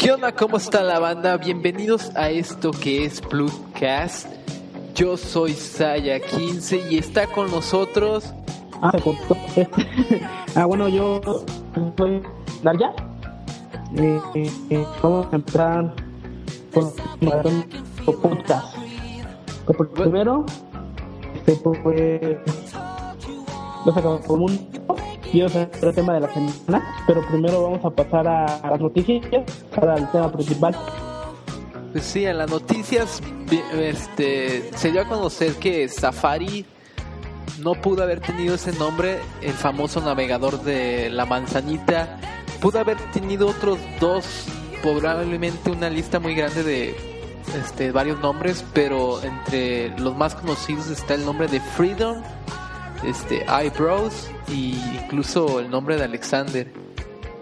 ¿Qué onda? ¿Cómo está la banda? Bienvenidos a esto que es Bloodcast. Yo soy Saya15 y está con nosotros. Ah, ah, bueno, yo soy Daria. Eh, eh, eh, vamos a empezar con podcast. Primero, este, pues, lo sacamos por un y a el tema de la semana, pero primero vamos a pasar a, las noticias para el tema principal. Pues sí, en las noticias este, se dio a conocer que Safari no pudo haber tenido ese nombre, el famoso navegador de la manzanita, pudo haber tenido otros dos, probablemente una lista muy grande de este, varios nombres, pero entre los más conocidos está el nombre de Freedom, este, Eyebrows y incluso el nombre de Alexander.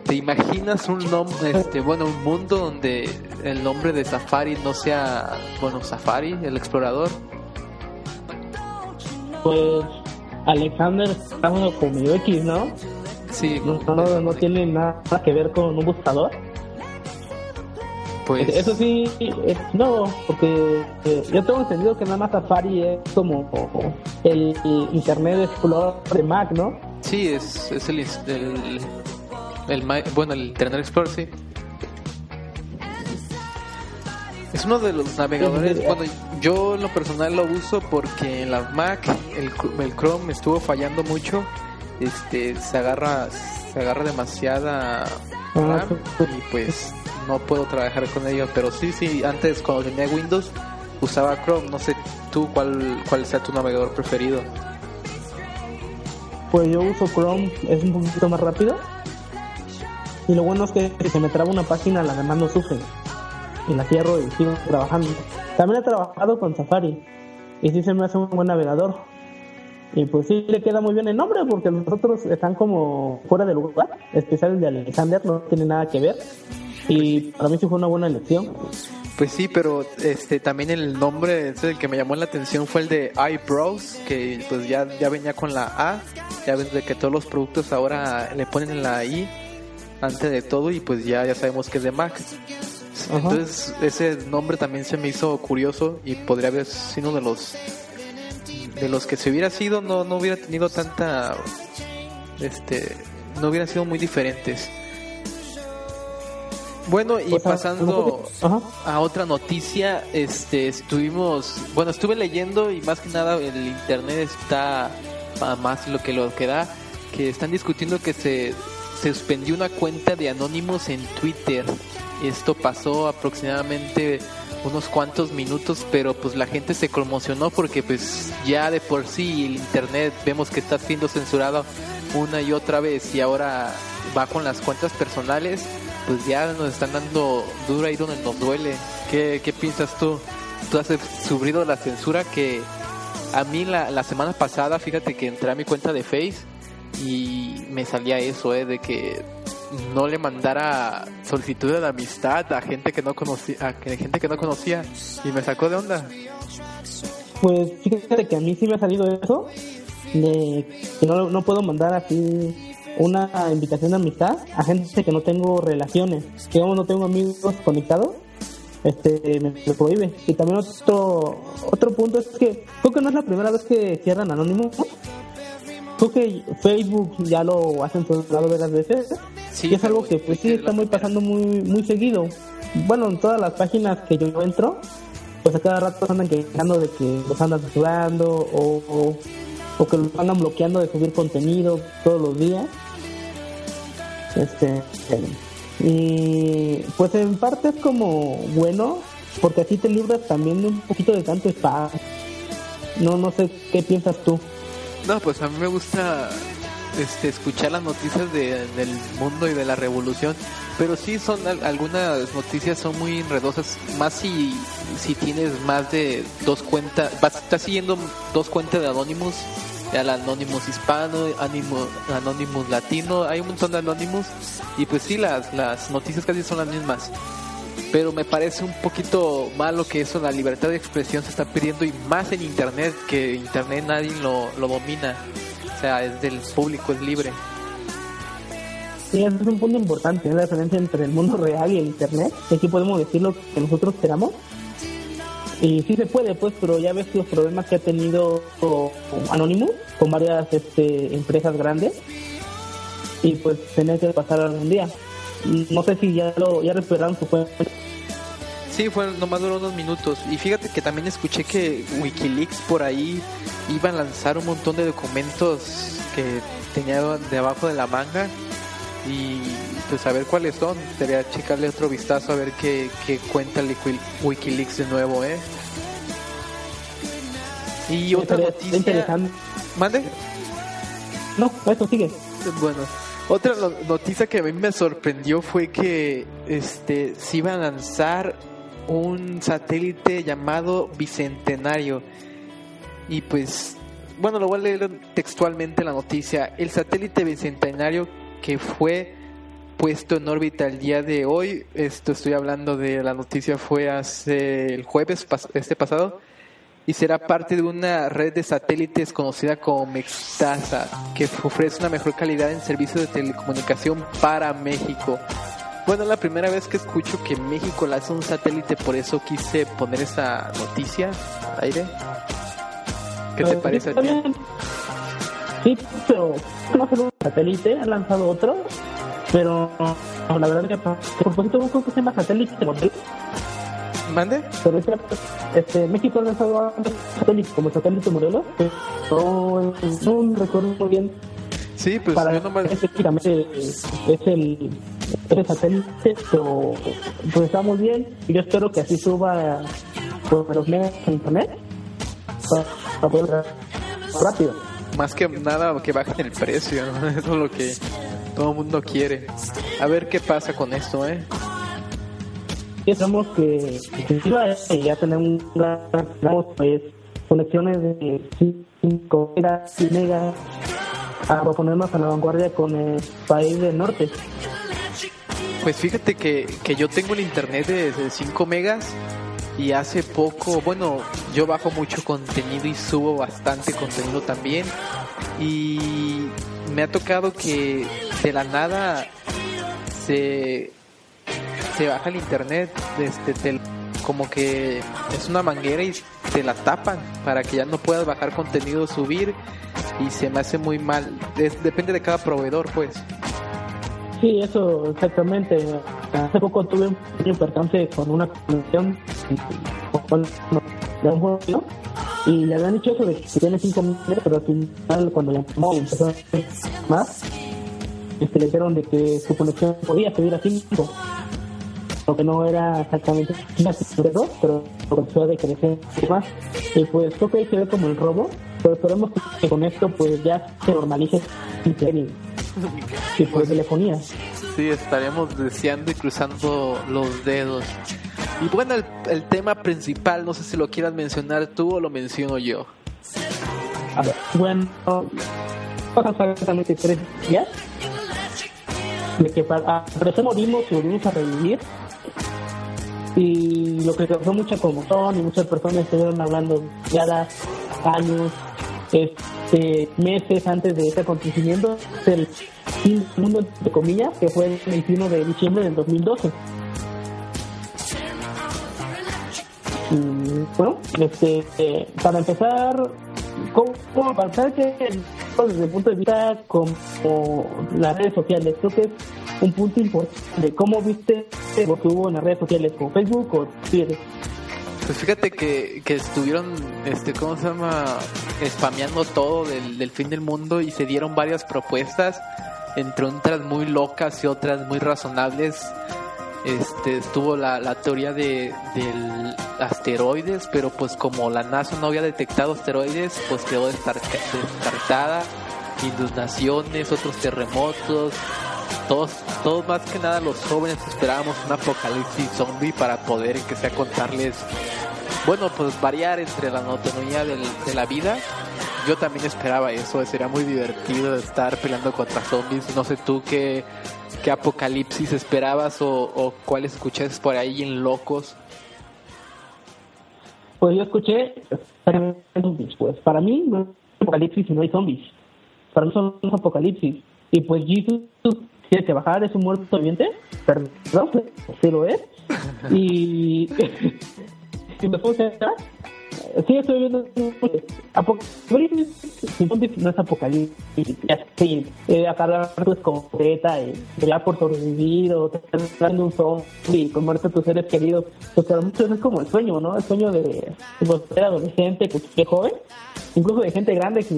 ¿Te imaginas un nombre, este, bueno, un mundo donde el nombre de Safari no sea, bueno, Safari, el explorador? Pues Alexander está como X, ¿no? Sí. No, no, no tiene nada que ver con un buscador. Pues... Eso sí, no, porque eh, yo tengo entendido que nada más Safari es como el, Internet Explorer de Mac, ¿no? Sí, es, es el, el, el, bueno, el Internet Explorer, sí. Es uno de los navegadores, bueno, yo en lo personal lo uso porque en la Mac el, el Chrome estuvo fallando mucho, este, se agarra, se agarra demasiada RAM y pues no puedo trabajar con ellos, pero sí, sí, antes cuando tenía Windows usaba Chrome, no sé tú cuál, cuál sea tu navegador preferido. Pues yo uso Chrome, es un poquito más rápido. Y lo bueno es que si se me traba una página, la demás no sufre. Y la cierro y sigo trabajando. También he trabajado con Safari. Y sí se me hace un buen navegador. Y pues sí le queda muy bien el nombre porque los otros están como fuera de lugar. Especiales de Alexander, no tiene nada que ver y para mí sí fue una buena elección. Pues sí, pero este también el nombre el que me llamó la atención fue el de Eyebrows, que pues ya, ya venía con la A, ya ves de que todos los productos ahora le ponen la I antes de todo y pues ya, ya sabemos que es de Mac. Entonces ese nombre también se me hizo curioso y podría haber sido uno de los de los que se hubiera sido no, no hubiera tenido tanta este no hubieran sido muy diferentes. Bueno, y pasando a otra noticia, este, estuvimos, bueno, estuve leyendo y más que nada el internet está más lo que lo que da, que están discutiendo que se, suspendió una cuenta de anónimos en Twitter. Esto pasó aproximadamente unos cuantos minutos, pero pues la gente se conmocionó porque pues ya de por sí el internet vemos que está siendo censurado una y otra vez y ahora va con las cuentas personales pues ya nos están dando duro ahí donde nos duele. ¿Qué, qué piensas tú? Tú has sufrido la censura que a mí la, la semana pasada, fíjate que entré a mi cuenta de Face y me salía eso, ¿eh? De que no le mandara solicitudes de amistad a gente que no conocía, a gente que no conocía y me sacó de onda. Pues fíjate que a mí sí me ha salido eso, de que no, no puedo mandar así una invitación de amistad a gente que no tengo relaciones, que yo no tengo amigos conectados, este me lo prohíbe. Y también otro otro punto es que creo que no es la primera vez que cierran Anónimo. Creo que Facebook ya lo hacen censurado varias veces. Sí, y es algo que pues sí está muy pasando muy muy seguido. Bueno, en todas las páginas que yo entro, pues a cada rato andan quejando de que los andan censurando o, o que los andan bloqueando de subir contenido todos los días. Este, y pues en parte es como bueno, porque así te libras también de un poquito de tanto espacio. No, no sé qué piensas tú. No, pues a mí me gusta este, escuchar las noticias de, del mundo y de la revolución, pero sí son algunas noticias son muy enredosas, más si, si tienes más de dos cuentas, vas, estás siguiendo dos cuentas de Anonymous al Anonymous hispano, Anonymous latino, hay un montón de Anonymous y pues sí, las, las noticias casi son las mismas. Pero me parece un poquito malo que eso, la libertad de expresión se está pidiendo y más en Internet, que Internet nadie lo, lo domina. O sea, es del público, es libre. Sí, ese es un punto importante, la diferencia entre el mundo real y el internet. Aquí podemos decir lo que nosotros queramos. Y sí se puede, pues, pero ya ves los problemas que ha tenido Anonymous con varias este, empresas grandes. Y pues tenía que pasar algún día. No sé si ya lo ya recuperaron su cuenta. Sí, fue, nomás duró unos minutos. Y fíjate que también escuché que Wikileaks por ahí iba a lanzar un montón de documentos que tenía debajo de la manga. Y pues a ver cuáles son. Sería checarle otro vistazo a ver qué, qué cuenta el Wikileaks de nuevo, ¿eh? Y otra noticia. Interesante. ¿Mande? No, eso sigue. Bueno, otra noticia que a mí me sorprendió fue que este se iba a lanzar un satélite llamado Bicentenario. Y pues, bueno, lo voy a leer textualmente la noticia. El satélite Bicentenario que fue puesto en órbita el día de hoy, esto estoy hablando de la noticia fue hace el jueves este pasado, y será parte de una red de satélites conocida como Mextasa, que ofrece una mejor calidad en servicios de telecomunicación para México. Bueno, es la primera vez que escucho que México lanza un satélite, por eso quise poner esa noticia al aire. ¿Qué te parece a ti? Sí, pero no solo un satélite, ha lanzado otro, pero la verdad es que a propósito creo que se llama satélite ¿Mande? Pero este, México lanzado satélite como satélite modelo, pero no recuerdo muy bien Sí, pues para yo nomás... Específicamente es el, el satélite, pero pues está muy bien y yo espero que así suba por los medios en internet para, poder rápido. Más que nada que bajen el precio, ¿no? eso es lo que todo el mundo quiere. A ver qué pasa con esto, ¿eh? Esperamos que, ya tenemos pues, conexiones de 5 megas a ponernos a la vanguardia con el país del norte. Pues fíjate que, que yo tengo el internet de, 5 megas y hace poco, bueno, yo bajo mucho contenido y subo bastante contenido también y me ha tocado que de la nada se, se baja el internet desde el como que es una manguera y te la tapan para que ya no puedas bajar contenido, subir y se me hace muy mal. depende de cada proveedor, pues. Sí, eso exactamente. Hace poco tuve un importante con una conexión de un juego y le habían dicho eso de que tiene 5 minutos, pero al final cuando llamó y empezó a más, este, le dijeron de que su conexión podía subir a 5 que no era exactamente una dos, pero comenzó a crecer más. Y pues creo que se ve como el robo, pero esperemos que con esto pues ya se normalice y, pues telefonía. Sí, estaremos deseando y cruzando los dedos. Y bueno, el, tema principal, no sé si lo quieras mencionar tú o lo menciono yo. A ver, bueno, pasa exactamente tres días de que para, a morimos y volvimos a revivir y lo que causó mucha conmoción y muchas personas estuvieron hablando ya años, este, meses antes de este acontecimiento del fin del mundo, de comillas, que fue el 21 de diciembre del 2012. Y, bueno, este, eh, para empezar, ¿cómo, para empezar que desde el punto de vista como las redes sociales, creo que es un punto importante. ¿Cómo viste lo que hubo en las redes sociales, como Facebook o Twitter? Pues fíjate que, que estuvieron, este, ¿cómo se llama? Spameando todo del, del fin del mundo y se dieron varias propuestas, entre otras muy locas y otras muy razonables. Este, estuvo la, la teoría de del asteroides, pero pues como la NASA no había detectado asteroides, pues quedó descartada. Inundaciones, otros terremotos, todos, todos más que nada los jóvenes esperábamos un apocalipsis zombie para poder que sea contarles, bueno, pues variar entre la monotonía de la vida. Yo también esperaba eso, sería muy divertido estar peleando contra zombies. No sé tú qué, qué apocalipsis esperabas o, o cuáles escuchaste por ahí en locos. Pues yo escuché pues para mí no hay apocalipsis y no hay zombies. Para mí son los apocalipsis. Y pues Jesus tiene que bajar, es un muerto viviente, perdón, sí lo es. Y, y me puse a Sí, estoy viendo Apocalipsis no es apocalipsis, así, eh, agarrar tu escopeta y pelear por sobrevivir o tener un zombie con muerte a tus seres queridos. O sea, muchos es como el sueño, ¿no? El sueño de, ser adolescente, que, que joven, incluso de gente grande que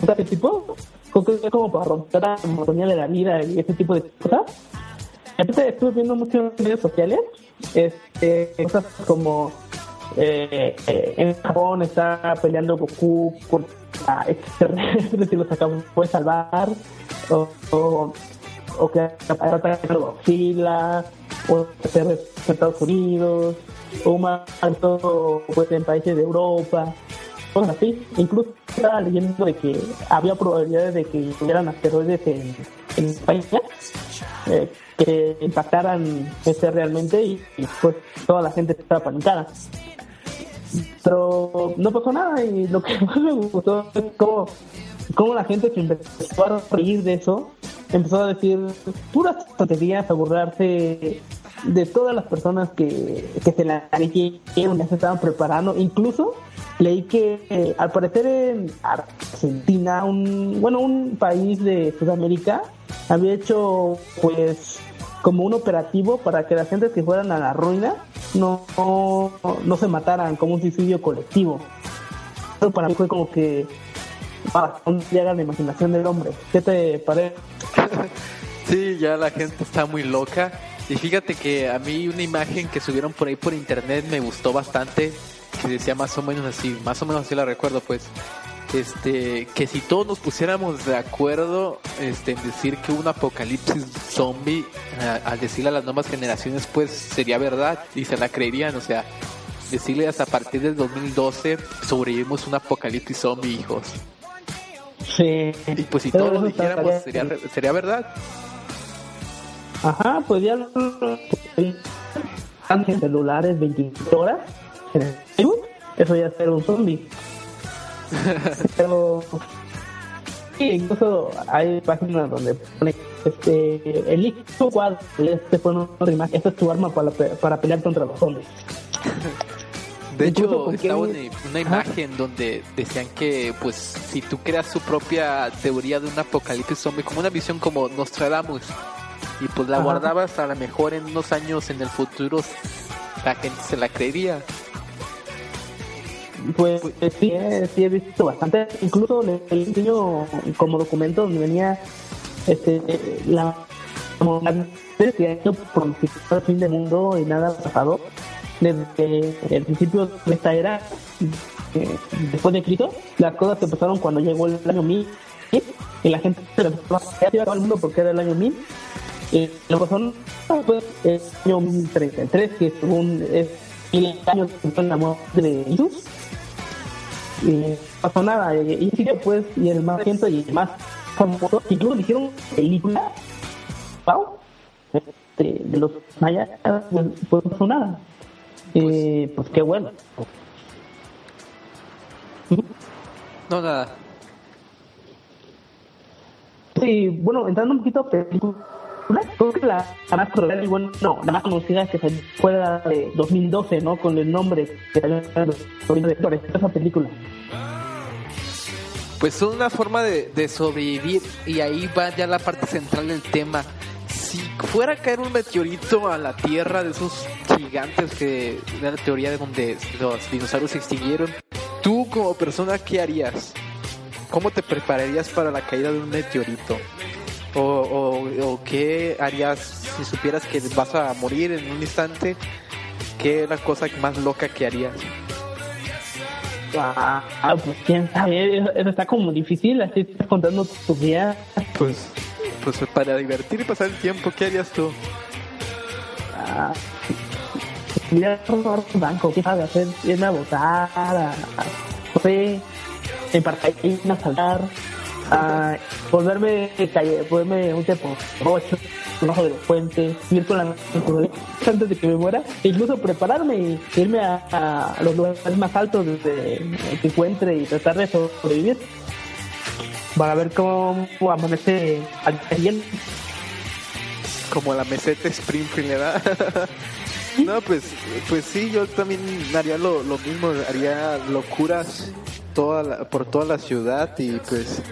o ese tipo, como para romper la monotonía de la vida y ese tipo de cosas. Entonces estuve viendo muchos medios sociales, este, cosas como eh, eh, en Japón está peleando Goku con extraterrestres y los acabó de salvar, o, o, o que atacando Godzilla, o en Estados Unidos, o más alto pues, en países de Europa, cosas así. Incluso estaba leyendo de que había probabilidades de que hubieran asteroides en, en España. Eh, que impactaran este realmente y, pues toda la gente estaba panicada. Pero no pasó nada y lo que más me gustó es cómo, cómo la gente que empezó a reír de eso empezó a decir puras tonterías, a burlarse de todas las personas que, que se la ya se estaban preparando. Incluso leí que eh, al parecer en Argentina, un, bueno, un país de Sudamérica, había hecho pues como un operativo para que las gentes que fueran a la ruina no, no, se mataran como un suicidio colectivo. Eso para mí fue como que para llega la imaginación del hombre. ¿Qué te parece? sí, ya la gente está muy loca. Y fíjate que a mí una imagen que subieron por ahí por internet me gustó bastante, que decía más o menos así, más o menos así la recuerdo pues, este, que si todos nos pusiéramos de acuerdo este, en decir que un apocalipsis zombie, al decirle a las nuevas generaciones, pues sería verdad y se la creerían, o sea, decirles a partir del 2012 sobrevivimos un apocalipsis zombie, hijos. Sí. Y pues si todos lo dijéramos, sería, sería verdad. Ajá, pues ya en celulares 24 horas eso ya es ser un zombie. Pero sí, incluso hay páginas donde pone este el líquido cuadro, este pone una imagen, esta es tu arma para, para pelear contra los zombies. De hecho, estaba una, imagen donde decían que, pues, si tú creas tu propia teoría de un apocalipsis zombie, como una visión como Nostradamus, y pues la guardabas a lo mejor en unos años en el futuro, la gente se la creería. Pues sí, sí he visto bastante. Incluso el niño como documento donde venía este la como la año por el fin del mundo y nada ha pasado desde el principio de esta era eh, después de Cristo las cosas empezaron cuando llegó el año 1000 y la gente se empezó a el mundo porque era el año 1000 y luego son pues el año 1033 que según es el año de la muerte de Jesús y no pasó nada. Y, y pues, y el más siento y el más famoso, incluso le hicieron película, wow, este, de los mayas, pues, pues no pasó nada. y pues qué bueno. No, nada. Sí, bueno, entrando un poquito a película, creo que la, más cruel, y bueno, no, la más conocida es que se de 2012, ¿no? Con el nombre que salió de esa película. Pues son una forma de, sobrevivir y ahí va ya la parte central del tema. Si fuera a caer un meteorito a la Tierra de esos gigantes que la teoría de donde los dinosaurios se extinguieron, tú como persona, ¿qué harías? ¿Cómo te prepararías para la caída de un meteorito? O, o, qué harías si supieras que vas a morir en un instante? ¿Qué es la cosa más loca que harías? Ah, pues quién sabe, eso, está como difícil, así estás contando tu día. Pues, pues para divertir y pasar el tiempo, ¿qué harías tú? Ah, mira, robar un banco, ¿qué sabes hacer? Irme a votar, a, a, no sé, en paracaídas, saltar a volverme volverme un tipo rocho debajo de los puentes, ir con la antes de que me muera, e incluso prepararme y irme a, los lugares más altos desde que encuentre y tratar de sobrevivir para ver cómo amanece al día como la meseta Springfield, ¿verdad? no, pues, pues sí, yo también haría lo, lo mismo, haría locuras toda por toda la ciudad y pues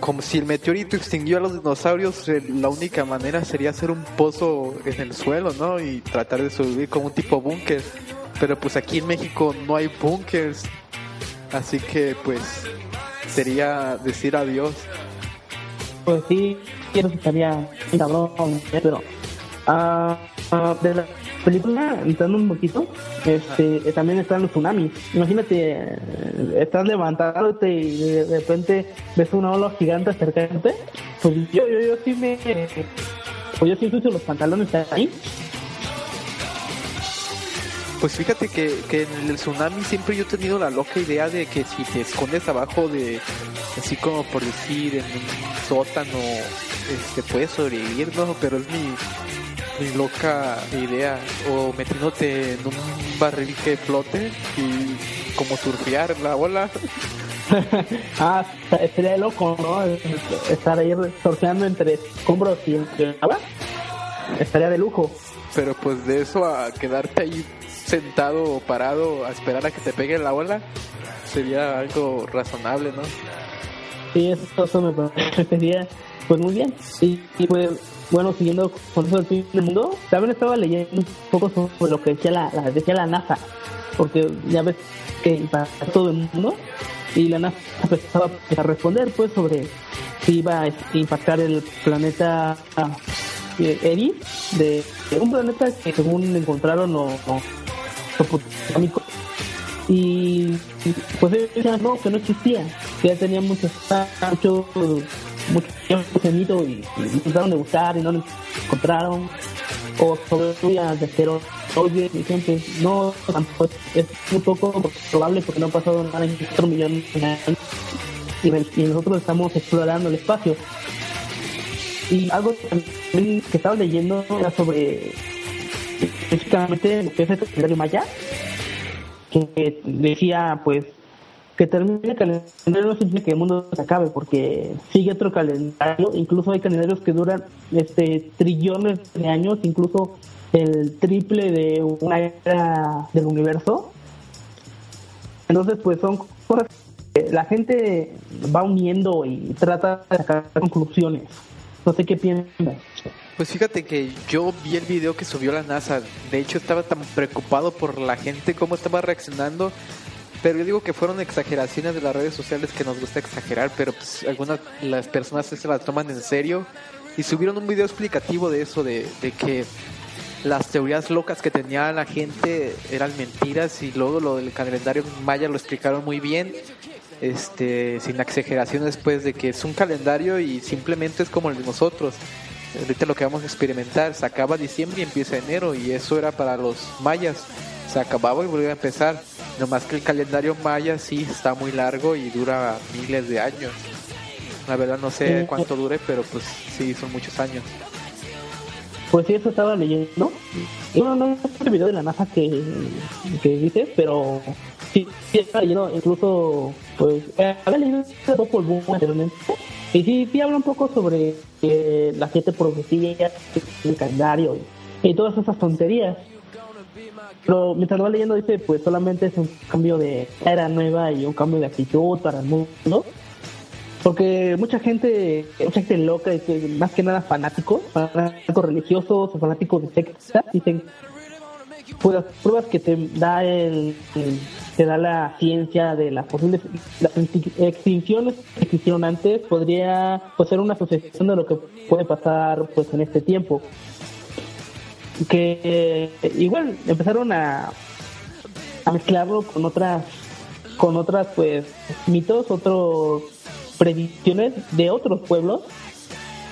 como si el meteorito extinguió a los dinosaurios, eh, la única manera sería hacer un pozo en el suelo, ¿no? Y tratar de sobrevivir como un tipo búnker. Pero pues aquí en México no hay búnkers, así que pues sería decir adiós. Pues sí, quiero que estaría cabrón, pero uh, la película, entrando un poquito, este, también están los tsunamis. Imagínate, estás levantándote y de repente ves una ola gigante acercándote. Pues yo, yo, yo sí me. Pues yo sí uso los pantalones ahí. Pues fíjate que, que en el tsunami siempre yo he tenido la loca idea de que si te escondes abajo de, así como por decir, en un sótano, este, puedes sobrevivir, ¿no? Pero es mi, mi loca idea o metiéndote en un barril que flote y como surfear la ola. ah, estaría loco, ¿no? Estar ahí surfeando entre escombros y entre agua. Estaría de lujo. Pero pues de eso a quedarte ahí sentado o parado a esperar a que te pegue la ola sería algo razonable, ¿no? Sí, eso, me parecería pues muy bien. Y, y pues bueno, siguiendo con eso del fin del mundo, también estaba leyendo un poco sobre lo que decía la, decía la NASA, porque ya ves que impacta todo el mundo y la NASA empezaba a responder pues sobre si iba a impactar el planeta eh, Eris, de, un planeta que según encontraron o, o, y pues ellos decían no, que no existía, que ya tenía mucho, mucho mucho tiempo y, y trataron de buscar y no lo encontraron. O sobre de cero oye, y gente, no, tampoco es muy poco probable porque no ha pasado nada en 4 millones de años y, nosotros estamos explorando el espacio. Y algo que estaba leyendo era sobre específicamente lo que es el calendario maya, que decía pues que termine el calendario no significa que el mundo se acabe porque sigue otro calendario. Incluso hay calendarios que duran este trillones de años incluso el triple de una era del universo. Entonces pues son cosas que la gente va uniendo y trata de sacar conclusiones. No sé qué piensas. Pues fíjate que yo vi el video que subió la NASA. De hecho, estaba tan preocupado por la gente, cómo estaba reaccionando, pero yo digo que fueron exageraciones de las redes sociales que nos gusta exagerar, pero pues algunas las personas se las toman en serio y subieron un video explicativo de eso, de, que las teorías locas que tenía la gente eran mentiras y luego lo del calendario maya lo explicaron muy bien, este, sin exageraciones pues de que es un calendario y simplemente es como el de nosotros. Ahorita lo que vamos a experimentar, se acaba diciembre y empieza enero y eso era para los mayas, se acababa y volvía a empezar más que el calendario maya sí está muy largo y dura miles de años. La verdad no sé cuánto dure, pero pues sí, son muchos años. Pues sí, eso estaba leyendo. Y bueno, no el video de la NASA que, que dices, pero sí, sí estaba leyendo, incluso, pues, eh, había leído por Boom anteriormente. Y sí, sí habla un poco sobre eh, las siete profecías, el calendario y, y todas esas tonterías. Pero mientras lo va leyendo dice, pues solamente es un cambio de era nueva y un cambio de actitud para el mundo. Porque mucha gente, mucha gente loca, más que nada fanáticos, fanáticos religiosos o fanáticos de secta, dicen, pues las pruebas que te da el, te da la ciencia de las posibles las extinciones que existieron antes podría pues, ser una asociación de lo que puede pasar pues en este tiempo que igual empezaron a, a mezclarlo con otras con otras pues mitos, otros predicciones de otros pueblos.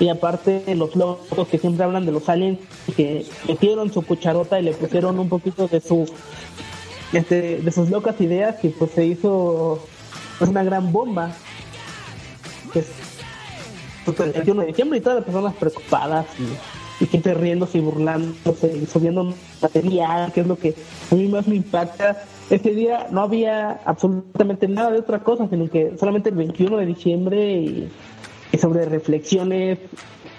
Y aparte los locos que siempre hablan de los aliens que metieron su cucharota y le pusieron un poquito de su este, de sus locas ideas y pues se hizo una gran bomba. Pues, el 21 de diciembre y todas las personas preocupadas y y gente riéndose y burlándose y subiendo material, que es lo que a mí más me impacta. Ese día no había absolutamente nada de otra cosa, sino que solamente el 21 de diciembre y, sobre reflexiones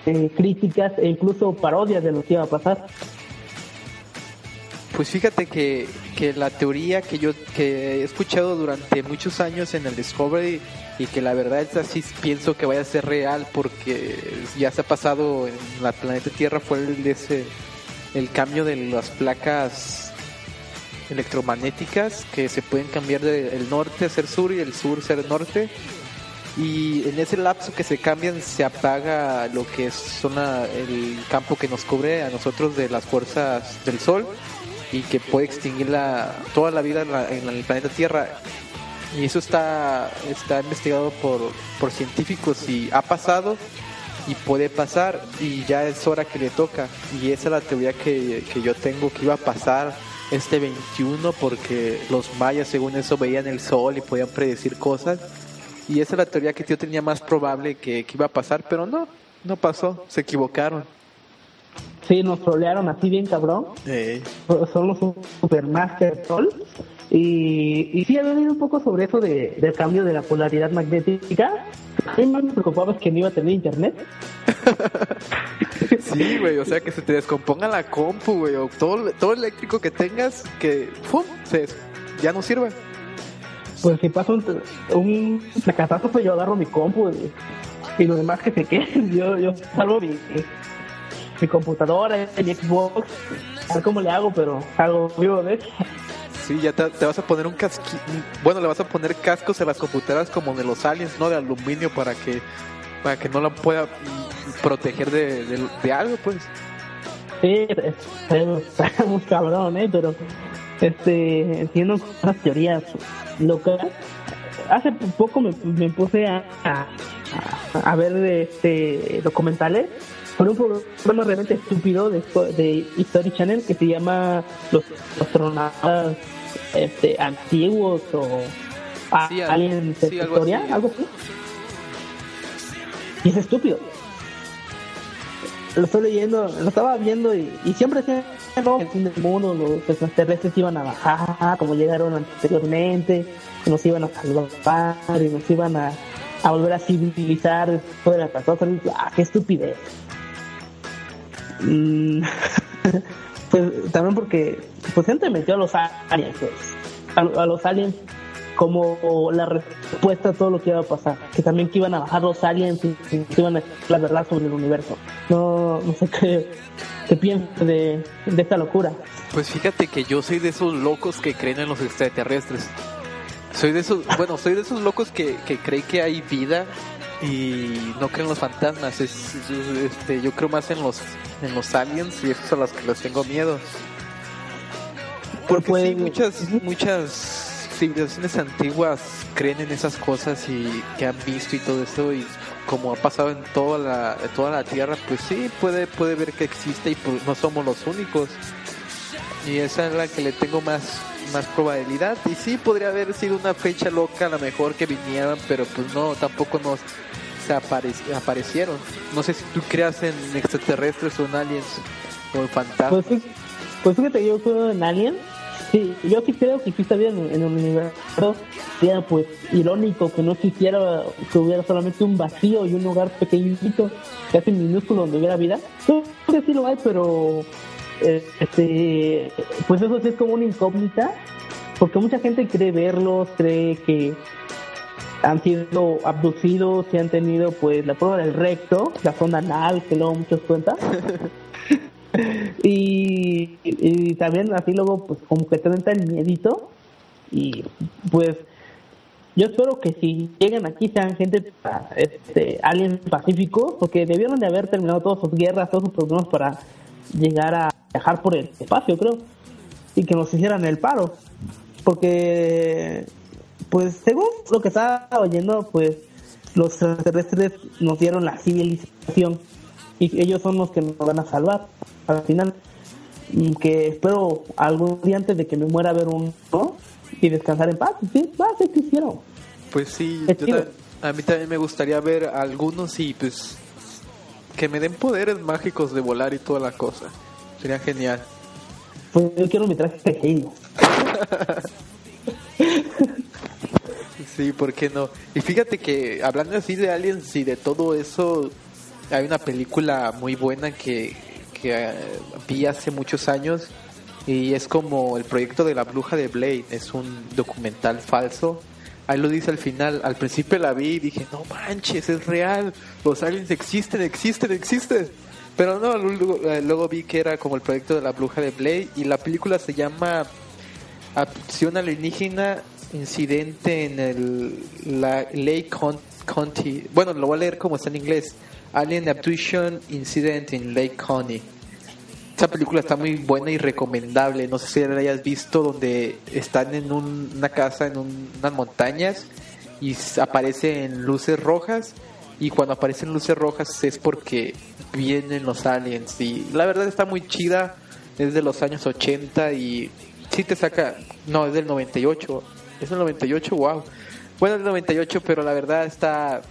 eh, críticas e incluso parodias de lo que iba a pasar. Pues fíjate que, que la teoría que yo que he escuchado durante muchos años en el Discovery y que la verdad es así pienso que vaya a ser real porque ya se ha pasado en la planeta Tierra fue el, ese, el cambio de las placas electromagnéticas que se pueden cambiar del norte a ser sur y el sur a ser norte. Y en ese lapso que se cambian se apaga lo que es zona, el campo que nos cubre a nosotros de las fuerzas del sol y que puede extinguir la, toda la vida en, el planeta Tierra. Y eso está, está investigado por, por científicos y ha pasado y puede pasar y ya es hora que le toca. Y esa es la teoría que, que yo tengo que iba a pasar este 21 porque los mayas según eso veían el sol y podían predecir cosas. Y esa es la teoría que yo tenía más probable que, que iba a pasar, pero no, no pasó, se equivocaron. Sí, nos trolearon así bien cabrón. Somos un Supermaster Troll. Y, y sí, había leído un poco sobre eso de, del cambio de la polaridad magnética. A mí más me preocupaba es que no iba a tener internet. sí, güey, o sea, que se te descomponga la compu, güey, o todo, todo eléctrico que tengas, que ¡pum! Se, ya no sirve. Pues si pasa un, un catástrofe, yo agarro mi compu y, lo demás que se quede, yo, yo salvo mi, mi computadora, mi Xbox, a ver cómo le hago, pero algo vivo de Sí, ya te, vas a poner un casco, bueno, le vas a poner cascos a las computadoras como de los aliens, ¿no? De aluminio para que para que no la pueda proteger de, de, algo, pues. Sí, está muy cabrón, ¿eh? Pero este, entiendo unas teorías locas. Hace poco me, me puse a, a, a ver este documentales por un programa realmente estúpido de, de History Channel que se llama Los astronautas este, antiguos o sí, alguien de historia, algo así. Y es estúpido. Lo estoy leyendo, lo estaba viendo y, siempre decían no, el fin del mundo, los extraterrestres iban a bajar como llegaron anteriormente, nos iban a salvar y nos iban a, a volver a civilizar después de la catástrofe. ¡Ah, qué estupidez! Mm, pues también porque pues gente metió a los aliens, pues, a, los aliens como la respuesta a todo lo que iba a pasar, que también que iban a bajar los aliens y, que iban a la verdad sobre el universo. No, no sé qué, qué piensas de, de esta locura. Pues fíjate que yo soy de esos locos que creen en los extraterrestres. Soy de esos, bueno, soy de esos locos que, que creen que hay vida y no creo en los fantasmas, es, este, yo creo más en los en los aliens y esos a los que les tengo miedo. Porque sí, muchas muchas civilizaciones antiguas creen en esas cosas y que han visto y todo eso y como ha pasado en toda la toda la tierra, pues sí puede puede ver que existe y pues no somos los únicos. Y esa es la que le tengo más más probabilidad y sí podría haber sido una fecha loca a lo mejor que vinieran pero pues no tampoco nos se aparecieron. No sé si tú creas en extraterrestres o en aliens o en fantasmas. Pues, pues yo creo en aliens. Sí, yo sí creo que existe vida en, en, el universo. Sería pues irónico que no existiera, que hubiera solamente un vacío y un lugar pequeñito, casi minúsculo donde hubiera vida. Yo sí lo hay, pero este, pues eso sí es como una incógnita, porque mucha gente cree verlos, cree que han sido abducidos y han tenido pues la prueba del recto, la zona anal, que luego muchos cuentan. y, y, también así luego pues como que te el miedito y pues yo espero que si llegan aquí sean gente este alguien pacífico porque debieron de haber terminado todas sus guerras todos sus problemas para llegar a viajar por el espacio creo y que nos hicieran el paro porque pues según lo que estaba oyendo, pues los extraterrestres nos dieron la civilización y ellos son los que nos van a salvar al final. Y que espero algún día antes de que me muera ver uno y descansar en paz. Sí, va a ser que hicieron. Pues sí, a mí también me gustaría ver algunos y pues que me den poderes mágicos de volar y toda la cosa. Sería genial. Pues yo quiero mi traje de Sí, ¿por qué no? Y fíjate que hablando así de aliens y de todo eso, hay una película muy buena que, que eh, vi hace muchos años y es como el proyecto de la bruja de Blade, es un documental falso. Ahí lo dice al final, al principio la vi y dije, no manches, es real, los aliens existen, existen, existen. Pero no, luego, luego vi que era como el proyecto de la bruja de Blade y la película se llama Acción alienígena, incidente en el la Lake County. Bueno, lo voy a leer como está en inglés. Alien Abduction Incident in Lake County. Esta película está muy buena y recomendable. No sé si la hayas visto, donde están en una casa en unas montañas y aparecen luces rojas. Y cuando aparecen luces rojas es porque vienen los aliens. Y la verdad está muy chida. Es de los años 80 y sí te saca. No, es del 98. Es del 98, wow. Bueno, es del 98, pero la verdad está.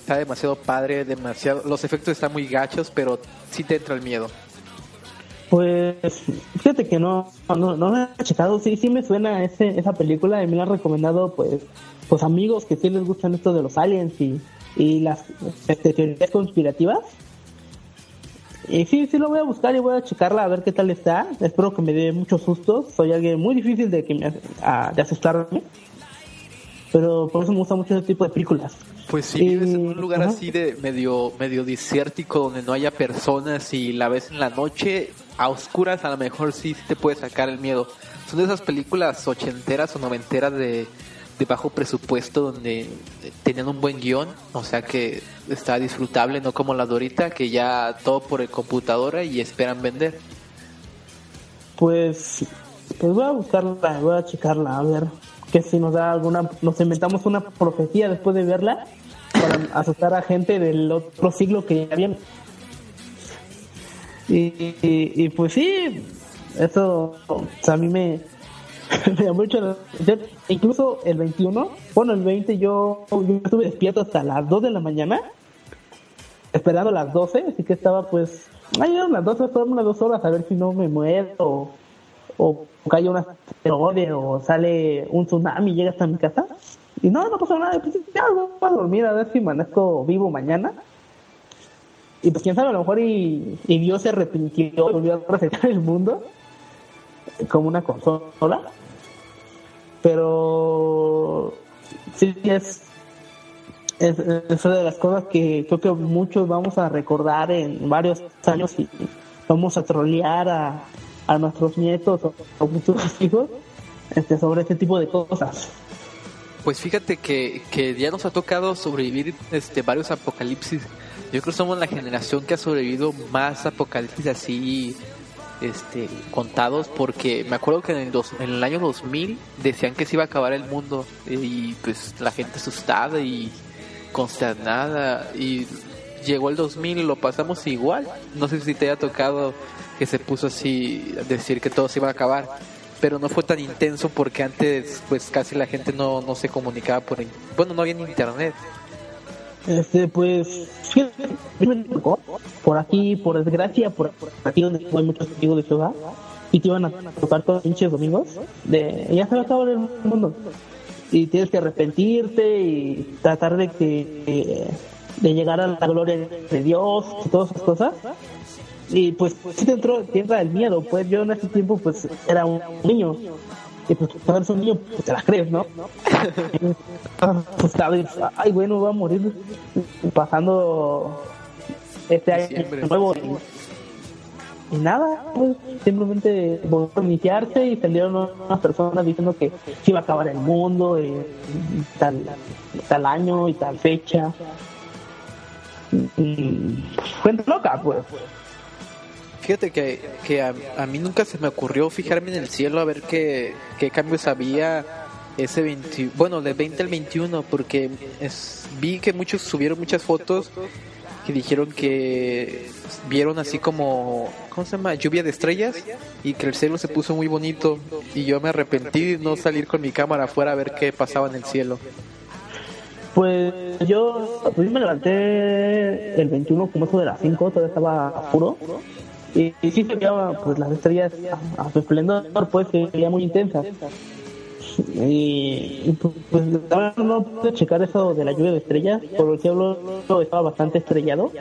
Está demasiado padre, demasiado. Los efectos están muy gachos, pero sí te entra el miedo. Pues fíjate que no, no, no me he checado, sí, sí me suena ese, esa película y me la han recomendado pues, pues amigos que sí les gustan esto de los aliens y, y las este, teorías conspirativas. Y sí, sí lo voy a buscar y voy a checarla a ver qué tal está. Espero que me dé muchos sustos. Soy alguien muy difícil de que me, de asustarme. Pero por eso me gusta mucho ese tipo de películas. Pues si vives en un lugar así de medio medio desértico donde no haya personas y la ves en la noche a oscuras, a lo mejor sí te puede sacar el miedo. Son de esas películas ochenteras o noventeras de bajo presupuesto donde tenían un buen guion, o sea que está disfrutable, no como la Dorita que ya todo por el computadora y esperan vender. Pues, pues voy a buscarla, voy a checarla, a ver que si nos da alguna, nos inventamos una profecía después de verla para asustar a gente del otro siglo que ya viene. Y, y, pues sí, eso a mí me, me llamó mucho la atención. Incluso el 21, bueno, el 20 yo, estuve despierto hasta las 2 de la mañana, esperando las 12, así que estaba pues, ay, las 12, fueron unas dos horas a ver si no me muero o, o cae una asteroide o sale un tsunami y llega hasta mi casa. Y no, no pasó nada, pues ya voy a dormir a ver si amanezco vivo mañana. Y pues quién sabe, a lo mejor y, Dios se arrepintió y volvió a recetar el mundo como una consola. Pero sí es, es, una de las cosas que creo que muchos vamos a recordar en varios años y vamos a trolear a, a nuestros nietos o, a muchos hijos este, sobre este tipo de cosas. Pues fíjate que, que ya nos ha tocado sobrevivir este varios apocalipsis. Yo creo que somos la generación que ha sobrevivido más apocalipsis así este, contados porque me acuerdo que en el, dos, en el año 2000 decían que se iba a acabar el mundo y pues la gente asustada y consternada y llegó el 2000 y lo pasamos igual. No sé si te haya tocado que se puso así decir que todo se iba a acabar, pero no fue tan intenso porque antes pues casi la gente no, no se comunicaba por... Bueno, no había ni internet. Este, pues, por aquí, por desgracia, por, aquí donde hay muchos amigos de ciudad, y te iban a tocar todos los pinches domingos, de ya se va a acabar el mundo. Y tienes que arrepentirte y tratar de que de llegar a la gloria de Dios y todas esas cosas. Y pues, pues sí te entró, te entra el miedo, pues yo en ese tiempo pues era un niño y pues cuando eres un niño, pues te la crees, ¿no? pues ay, bueno, va a morir pasando este año nuevo. Y, nada, pues simplemente volvió a iniciarse y salieron unas personas diciendo que se iba a acabar el mundo, y, tal, tal año y tal fecha. Loca, pues. Fíjate que, que a, mí nunca se me ocurrió fijarme en el cielo a ver qué, qué cambios había ese 20, bueno, del 20 al 21, porque vi que muchos subieron muchas fotos que dijeron que vieron así como, ¿cómo se llama? Lluvia de estrellas y que el cielo se puso muy bonito y yo me arrepentí de no salir con mi cámara afuera a ver qué pasaba en el cielo. Pues yo, pues me levanté el 21 como eso de las 5, todavía estaba puro y, sí se veía pues las estrellas a, su esplendor pues se veía muy intensas Y pues, pues no pude checar eso de la lluvia de estrellas, por lo que hablo estaba bastante estrellado.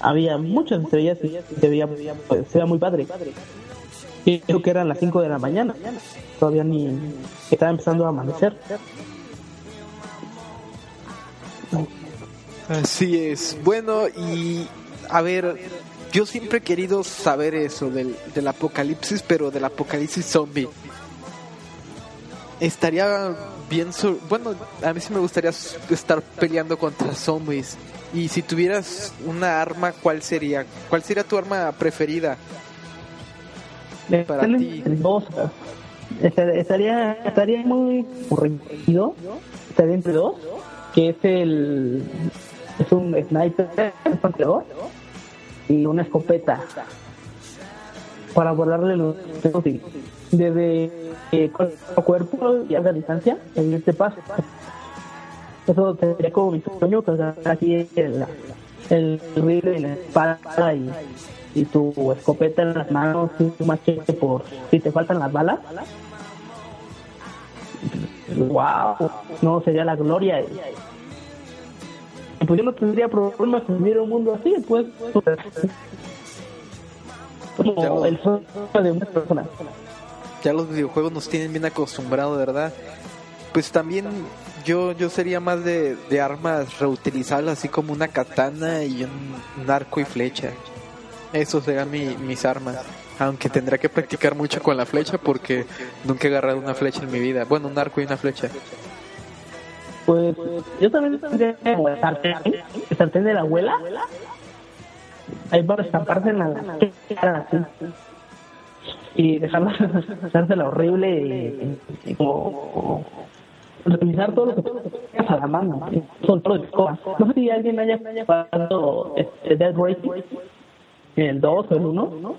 Había muchas estrellas y se veía, pues, se veía muy padre. Y creo que eran las 5 de la mañana, todavía ni estaba empezando a amanecer. Así es. Bueno, y a ver, yo siempre he querido saber eso del, del apocalipsis, pero del apocalipsis zombie. Estaría bien. Bueno, a mí sí me gustaría estar peleando contra zombies. Y si tuvieras una arma, ¿cuál sería? ¿Cuál sería tu arma preferida? Para ti. Estaría, estaría muy aburrido. Estaría entre dos. Que es el. Es un sniper, y una escopeta para volarle los desde eh, cuerpo y a la distancia en este paso. Eso sería como mi sueño, que aquí el, el rifle en la espalda y, y tu escopeta en las manos, tu machete por si te faltan las balas. Wow, no sería la gloria. Pues yo no tendría problemas en vivir un mundo así, pues. Como el sueño de una persona ya los videojuegos nos tienen bien acostumbrados, ¿verdad? Pues también yo, yo sería más de, armas reutilizables, así como una katana y un, arco y flecha. Esos serían mis armas. Aunque tendrá que practicar mucho con la flecha porque nunca he agarrado una flecha en mi vida. Bueno, un arco y una flecha. Pues yo también tendría como el sartén, el sartén de la abuela. Ahí para estamparse en la cara y dejarla la horrible y, como revisar todo lo que tengas a la mano son todo de no sé si alguien haya jugado este Dead Racing el 2 o el 1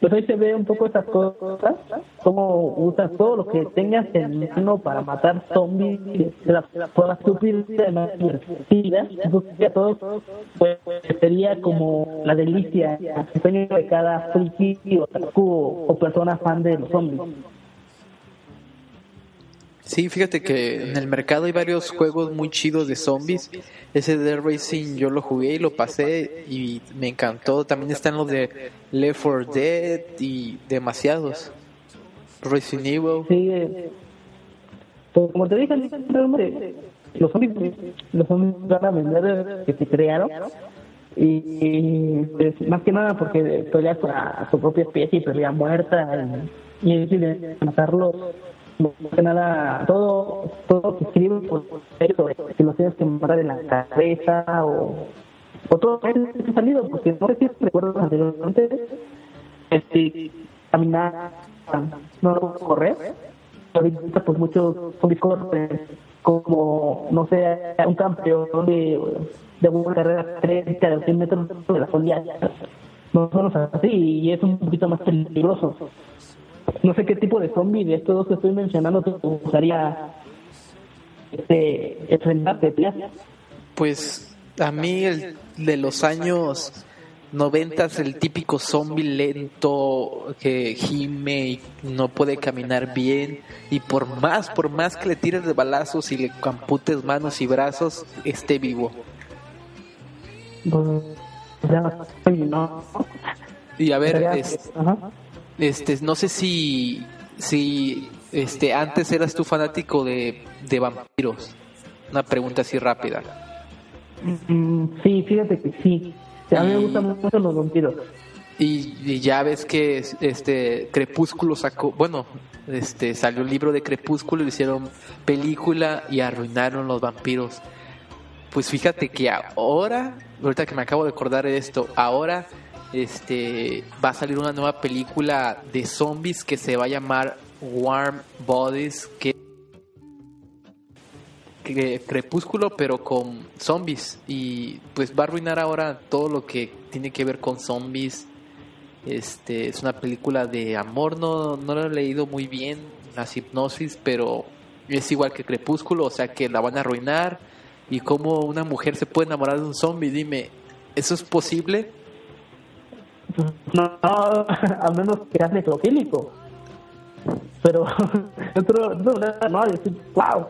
pues ahí se ve un poco esas cosas, cómo usas todo lo que tengas en mano para matar zombies de la forma estúpida, más divertida, entonces todo pues, sería como la delicia, el sueño de cada friki o, o persona fan de los zombies. Sí, fíjate que en el mercado hay varios juegos muy chidos de zombies. Ese de Racing yo lo jugué y lo pasé y me encantó. También están los de Left 4 Dead y demasiados. Racing Evil. Sí, eh, pues como te dije, los zombies, los zombies van a vender que se crearon. Y pues, más que nada porque peleas a su propia especie y pelea muerta y, y es difícil matarlos que nada, todo, todo escribe por eso, que lo tienes que matar en la cabeza o, o todo ha salido, porque no sé si recuerdo anteriormente, este, caminar, no correr, ahorita pues muchos zombies corren como, no sé, un campeón de, de una carrera 30 de 100 metros de la solía, no son así y es un poquito más peligroso no sé qué tipo de zombie de estos dos que estoy mencionando te gustaría este, enfrentarte, Pues a mí el de los años noventas el típico zombie lento que gime y no puede caminar bien y por más por más que le tires de balazos y le camputes manos y brazos esté vivo. Y a ver es, este, no sé si, si este, antes eras tú fanático de, de vampiros. Una pregunta así rápida. Mm, sí, fíjate que sí. A mí me gustan mucho los vampiros. Y, ya ves que este Crepúsculo sacó, bueno, este salió el libro de Crepúsculo, le hicieron película y arruinaron los vampiros. Pues fíjate que ahora, ahorita que me acabo de acordar de esto, ahora este va a salir una nueva película de zombies que se va a llamar Warm Bodies que crepúsculo pero con zombies. Y pues va a arruinar ahora todo lo que tiene que ver con zombies. Este es una película de amor. No no lo he leído muy bien las hipnosis pero es igual que crepúsculo o sea que la van a arruinar. Y cómo una mujer se puede enamorar de un zombie dime eso es posible no, a menos que seas necrofílico. Pero otro, no, decir, wow,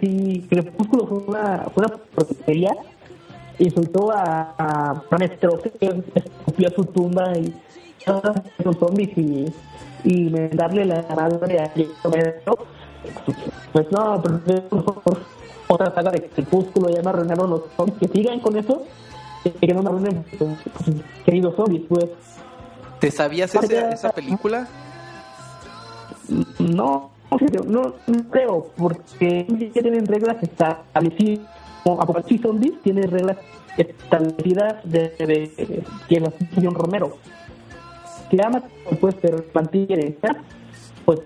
si Crepúsculo fue una, fue una porquería, insultó a, a Maestro que escupió su tumba y los zombies y, y darle la madre a Maestro, pues no, pero otra saga de Crepúsculo, ya me arruinaron los zombies, que sigan con eso, que no me arruinen, queridos zombies, pues. ¿Te sabías esa, esa película? No, no, no creo, porque tienen reglas establecidas. Apocalipsis Zombies tiene reglas establecidas de, que las John Romero. Que ama, pues, pero mantiene, pues.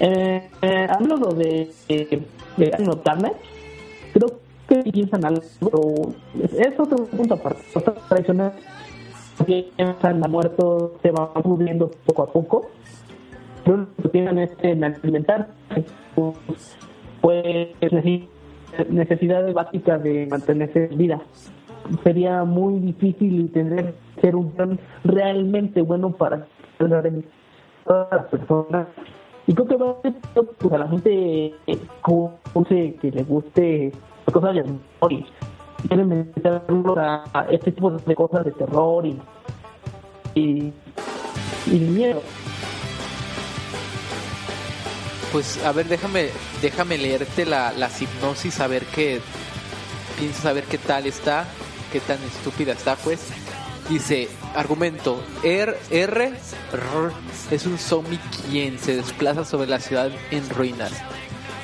Eh, eh, hablando de, de, de creo que piensan algo, es otro punto aparte. Tradicional, piensan la muerto se va muriendo poco a poco que tienen este, en alimentar, pues necesidades básicas de mantenerse en vida. Sería muy difícil y tendría que ser un plan realmente bueno para todas las personas. Y creo que va a ser a la gente que le guste cosas de y quieren meterlo a, este tipo de cosas de terror y, y, miedo. Pues a ver, déjame, déjame leerte la, la hipnosis, a ver qué piensas, a ver qué tal está, qué tan estúpida está, pues. Dice, argumento, R, R, es un zombie quien se desplaza sobre la ciudad en ruinas,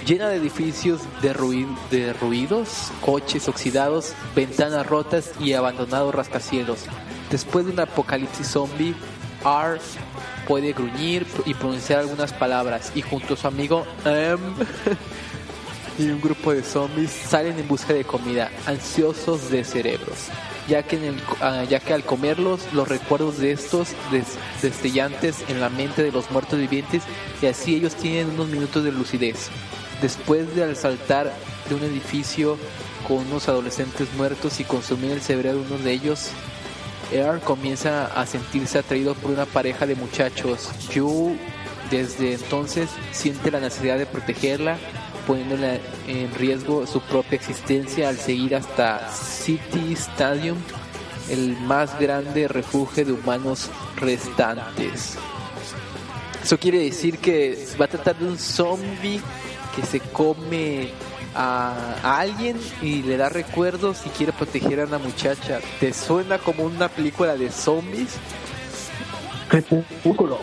llena de edificios de ruidos, coches oxidados, ventanas rotas y abandonados rascacielos. Después de un apocalipsis zombie, R puede gruñir y pronunciar algunas palabras y junto a su amigo M y un grupo de zombies salen en busca de comida, ansiosos de cerebros, ya que, en el, ah, ya que al comerlos los recuerdos de estos destellantes en la mente de los muertos vivientes y así ellos tienen unos minutos de lucidez. Después de al saltar de un edificio con unos adolescentes muertos y consumir el cerebro de uno de ellos, Air comienza a sentirse atraído por una pareja de muchachos. Yu desde entonces siente la necesidad de protegerla, poniéndola en riesgo su propia existencia al seguir hasta City Stadium, el más grande refugio de humanos restantes. Eso quiere decir que va a tratar de un zombie que se come a, alguien y le da recuerdos y quiere proteger a una muchacha. ¿Te suena como una película de zombies? Crepúsculo.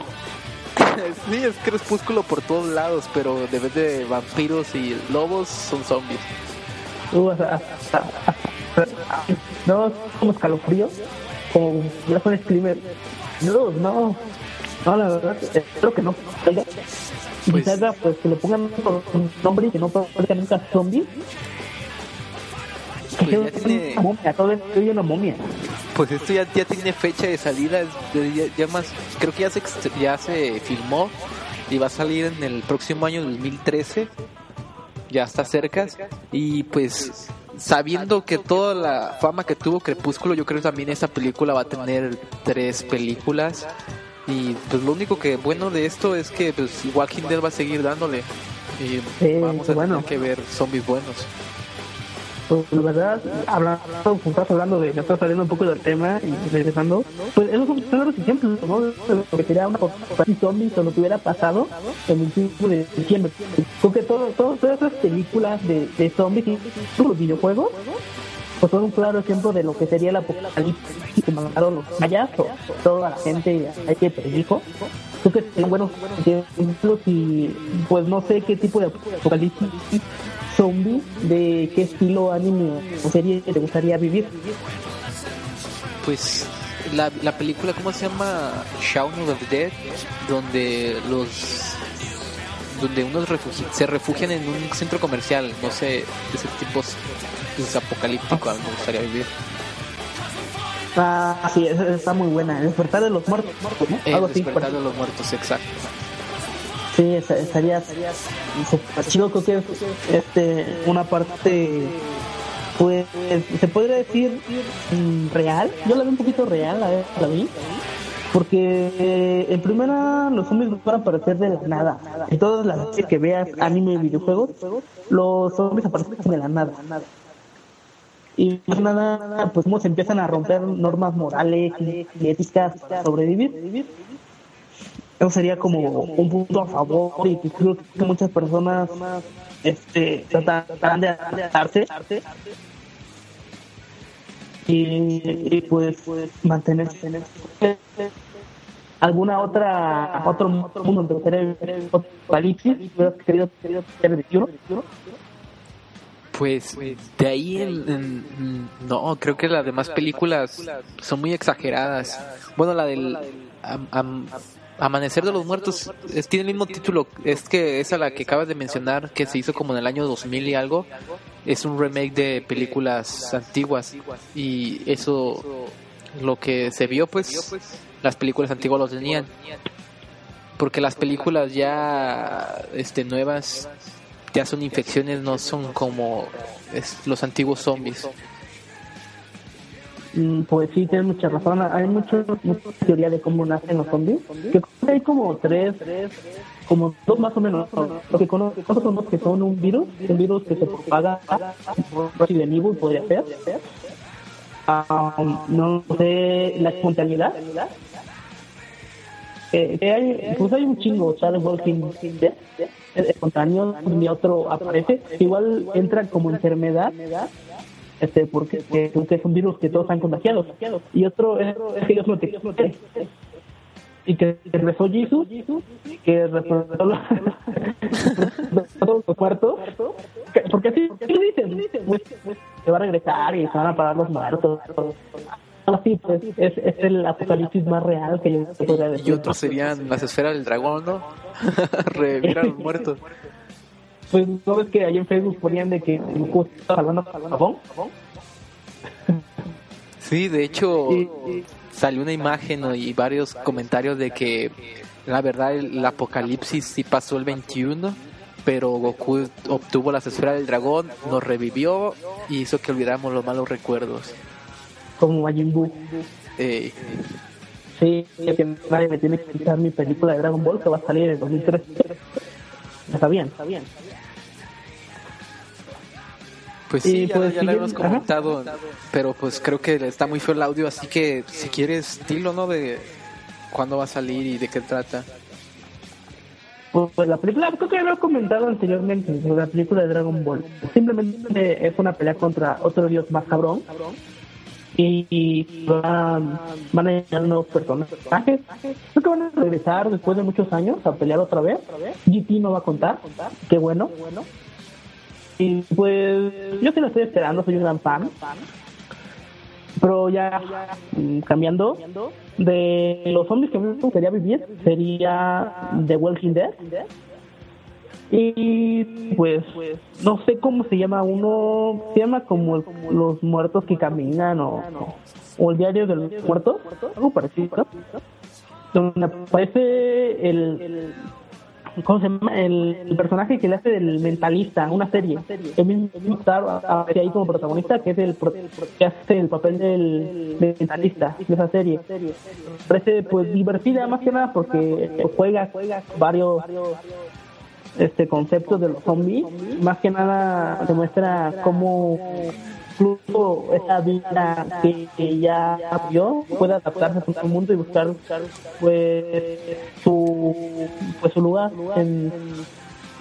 sí, es crepúsculo por todos lados, pero de vez de vampiros y lobos son zombies. Uh, no, como escalofrío, ya son screamer. No, no, no, la verdad, espero que no y pues, pues que le pongan un nombre y que no parezca nunca zombie. Pues ya tiene... una momia, todo esto una momia. Pues esto ya, ya tiene fecha de salida, ya, ya, más, creo que ya se, ya se filmó y va a salir en el próximo año 2013, ya está cerca y pues sabiendo que toda la fama que tuvo Crepúsculo, yo creo que también esta película va a tener tres películas y pues lo único que bueno de esto es que pues Walking Dead va a seguir dándole. Y vamos a tener que ver zombies buenos. Pues la verdad, hablando, estás hablando de, ya estás saliendo un poco del tema y regresando, pues esos son los ejemplos, ¿no? Lo que sería una de zombies o lo que hubiera pasado en el 5 de diciembre. Porque todo, todo, todas esas películas de, de zombies y los videojuegos pues son un claro ejemplo de lo que sería el apocalipsis que mandaron los mayas o toda la gente hay que predijo. Creo que buenos ejemplos y pues no sé qué tipo de apocalipsis zombie, de qué estilo anime o serie te gustaría vivir. Pues la, la película, ¿cómo se llama? Shaun of the Dead, donde los donde unos se refugian en un centro comercial, no sé, de ese tipo es apocalíptico, a mí me gustaría vivir. Ah, sí, está muy buena. El despertar de los muertos, ¿no? El despertar de los muertos, exacto. Sí, estaría, estaría chido, creo que es este, una parte, pues, se podría decir mm, real. Yo la vi un poquito real, la, la vi. Porque eh, en primera los zombies van a aparecer de la nada. En todas las veces que veas anime y videojuegos, los zombies aparecen de la nada. Y nada, pues cómo se empiezan a romper normas morales y éticas para sobrevivir. Eso sería como un punto a favor y creo que muchas personas este, tratan de adaptarse. Y, pues, pues mantenerse alguna otra otro, mundo donde apocalipsis querido, querido pues de ahí en, no creo que las demás películas son muy exageradas. Bueno la del Amanecer de los Muertos tiene el mismo título, es que esa la que acabas de mencionar, que se hizo como en el año 2000 y algo, es un remake de películas antiguas. Y eso lo que se vio pues las películas antiguas lo tenían. Porque las películas ya este nuevas ya son infecciones no son como los antiguos zombies Mm, pues sí, tienes mucha razón. Hay mucho, mucha teoría de cómo nacen los zombies. Que hay como tres, como dos más o menos. Lo que conozco son los que son un virus, un virus que se propaga por Resident Evil, podría ser. Um, no sé la espontaneidad. Eh, hay, pues hay un chingo, ¿sabes? Walking Dead, espontáneo, y otro aparece. Igual entra como enfermedad este porque, es un virus que todos están contagiados y otro es, que Dios no te y que rezó Jesús que rezó todos los muertos. Porque así dicen. Pues, se va a regresar y se van a parar los muertos así pues es, es el apocalipsis más real que yo podría decir. y otros serían las esferas del dragón no revivir a los muertos. Pues no ves que ahí en Facebook ponían de que Goku estaba hablando jabón. Sí, de hecho salió una imagen y varios comentarios de que la verdad el, apocalipsis sí pasó el 21, pero Goku obtuvo la esfera del dragón, nos revivió y hizo que olvidáramos los malos recuerdos. Como Majin Buu. Eh. Sí, que nadie me tiene que quitar mi película de Dragon Ball que va a salir en 2003. Está bien, está bien. Pues sí, ya, pues, lo hemos comentado, pero pues creo que está muy feo el audio, así que si quieres, dilo, ¿no? De cuándo va a salir y de qué trata. Pues la película, creo que ya lo he comentado anteriormente, la película de Dragon Ball. Simplemente es una pelea contra otro dios más cabrón. Y, van, van a llegar nuevos personajes. Creo que van a regresar después de muchos años a pelear otra vez. GT no va a contar. Qué bueno. Y pues yo sí lo estoy esperando, soy un gran fan. Pero ya mm, cambiando, de los zombies que me gustaría vivir sería The Walking Dead. Y pues no sé cómo se llama uno, se llama como los muertos que caminan o, el diario de los muertos, algo parecido. Donde aparece el, ¿Cómo se llama? El, personaje que le hace del mentalista, una serie. El mismo está ahí como protagonista, que es el que hace el papel del mentalista de esa serie. Parece pues divertida más que nada porque juega varios este conceptos de los zombies. Más que nada demuestra cómo incluso esa vida que, ya vio puede adaptarse a su mundo y buscar pues su pues su lugar en,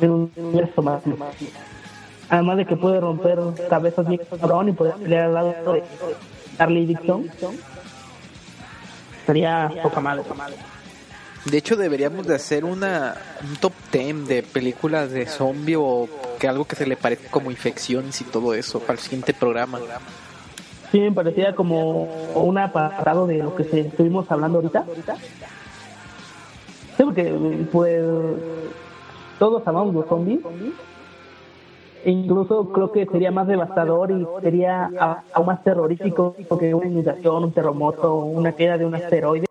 un universo más además de que puede romper cabezas bien cabrón y poder pelear al lado de Charlie Dixon sería poca madre de hecho, deberíamos de hacer una un top 10 de películas de zombie o que algo que se le parezca como infecciones y todo eso para el siguiente programa. Sí, me parecía como un apartado de lo que estuvimos hablando ahorita. Sí, porque pues todos amamos los zombies. E incluso creo que sería más devastador y sería aún más terrorífico que una inundación, un terremoto, una queda de un asteroide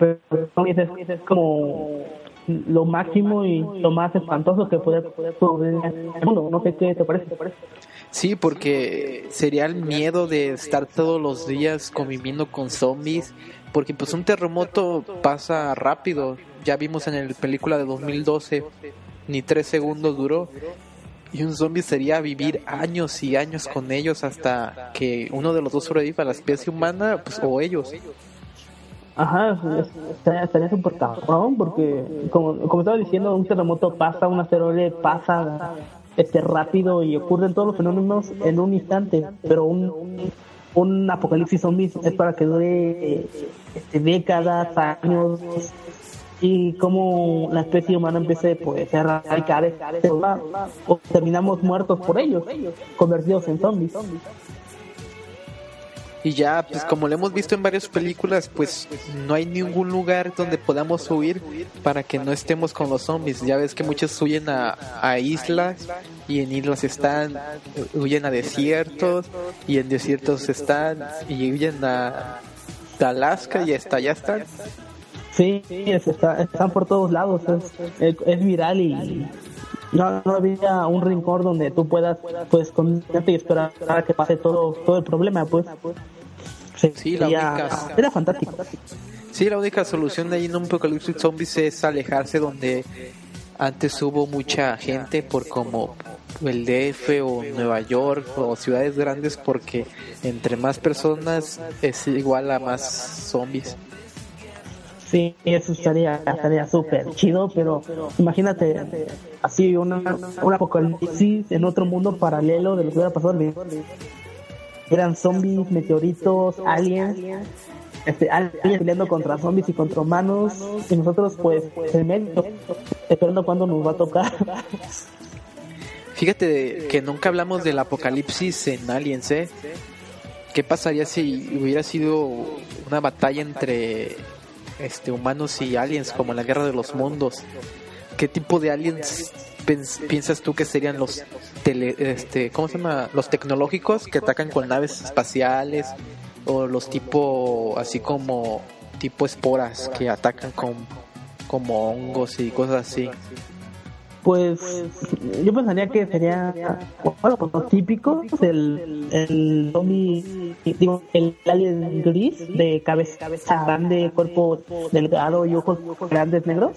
pero es como lo máximo y lo más espantoso que puede ocurrir en el mundo. No sé qué te parece. Sí, porque sería el miedo de estar todos los días conviviendo con zombies, porque pues un terremoto pasa rápido. Ya vimos en la película de 2012, ni tres segundos duró. Y un zombie sería vivir años y años con ellos hasta que uno de los dos sobreviva, la especie humana pues, o ellos. Ajá, estaría, estaría súper cabrón porque, como, como estaba diciendo, un terremoto pasa, un asteroide pasa este rápido y ocurren todos los fenómenos en un instante, pero un, un apocalipsis zombies es para que dure este, décadas, años, y como la especie humana empiece pues, a erradicar o terminamos muertos por ellos, convertidos en zombies. Y ya, pues como lo hemos visto en varias películas, pues no hay ningún lugar donde podamos huir para que no estemos con los zombies. Ya ves que muchos huyen a, a islas y en islas están, huyen a desiertos y en desiertos están y huyen a, Alaska y hasta allá están. Sí, están por todos lados, es, es viral y no, no había un rincón donde tú puedas pues y esperar a que pase todo todo el problema pues. Sí, la única era fantástico. Sí la única solución de ahí en un apocalipsis zombies es alejarse donde antes hubo mucha gente por como el DF o Nueva York o ciudades grandes porque entre más personas es igual a más zombies. Sí, eso estaría estaría súper chido, pero imagínate así una, un apocalipsis en otro mundo paralelo de lo que hubiera pasado. Eran zombies, meteoritos, aliens, este, aliens peleando contra zombies y contra humanos, y nosotros pues en esperando cuándo nos va a tocar. Fíjate que nunca hablamos del apocalipsis en Aliens, ¿eh? ¿Qué pasaría si hubiera sido una batalla entre este, humanos y aliens, como la guerra de los mundos. ¿Qué tipo de aliens piensas tú que serían los tele, este, ¿cómo se llama? Los tecnológicos que atacan con naves espaciales o los tipo así como tipo esporas que atacan con como hongos y cosas así. Pues yo pensaría que sería bueno, pues lo típico el, el zombie, digo, el alien gris de cabeza, grande, cuerpo delgado y ojos grandes negros.